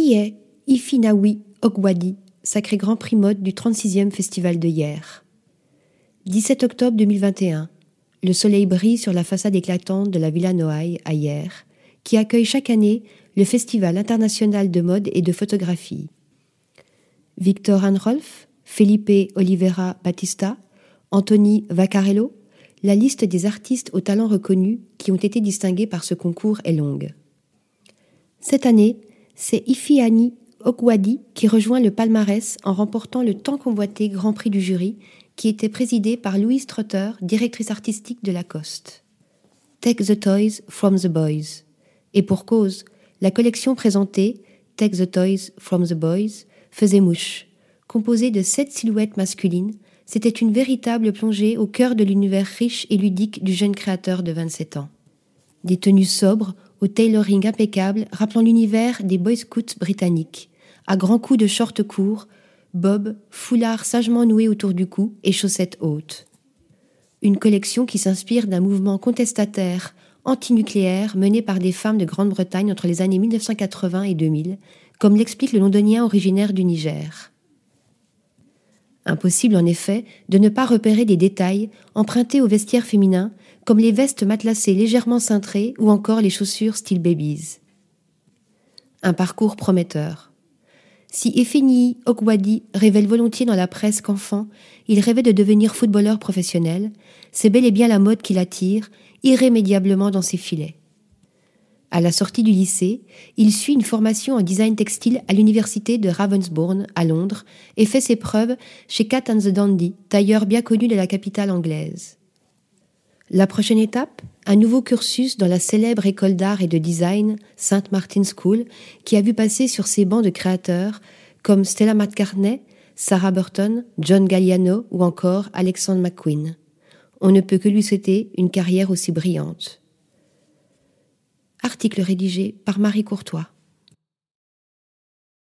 Qui est Ifinawi Ogwadi, sacré Grand Prix mode du 36e Festival de hier? 17 octobre 2021. Le soleil brille sur la façade éclatante de la Villa Noailles à Hier, qui accueille chaque année le Festival international de mode et de photographie. Victor Anrolf, Felipe Oliveira Batista, Anthony Vaccarello, la liste des artistes aux talents reconnus qui ont été distingués par ce concours est longue. Cette année, c'est Ifiani Okwadi qui rejoint le palmarès en remportant le tant convoité Grand Prix du jury qui était présidé par Louise Trotter, directrice artistique de Lacoste. Take the Toys from the Boys. Et pour cause, la collection présentée, Take the Toys from the Boys, faisait mouche. Composée de sept silhouettes masculines, c'était une véritable plongée au cœur de l'univers riche et ludique du jeune créateur de 27 ans. Des tenues sobres, au tailoring impeccable, rappelant l'univers des Boy Scouts britanniques, à grands coups de shorts courts, bob, foulard sagement noué autour du cou et chaussettes hautes. Une collection qui s'inspire d'un mouvement contestataire, antinucléaire mené par des femmes de Grande-Bretagne entre les années 1980 et 2000, comme l'explique le londonien originaire du Niger. Impossible en effet de ne pas repérer des détails empruntés au vestiaire féminin, comme les vestes matelassées légèrement cintrées ou encore les chaussures style babies. Un parcours prometteur. Si Efeni Okwadi révèle volontiers dans la presse qu'enfant, il rêvait de devenir footballeur professionnel, c'est bel et bien la mode qui l'attire, irrémédiablement dans ses filets. À la sortie du lycée, il suit une formation en design textile à l'université de Ravensbourne, à Londres, et fait ses preuves chez Cat and the Dandy, tailleur bien connu de la capitale anglaise. La prochaine étape, un nouveau cursus dans la célèbre école d'art et de design St. Martin's School, qui a vu passer sur ses bancs de créateurs comme Stella McCartney, Sarah Burton, John Galliano ou encore Alexander McQueen. On ne peut que lui souhaiter une carrière aussi brillante. Article rédigé par Marie Courtois.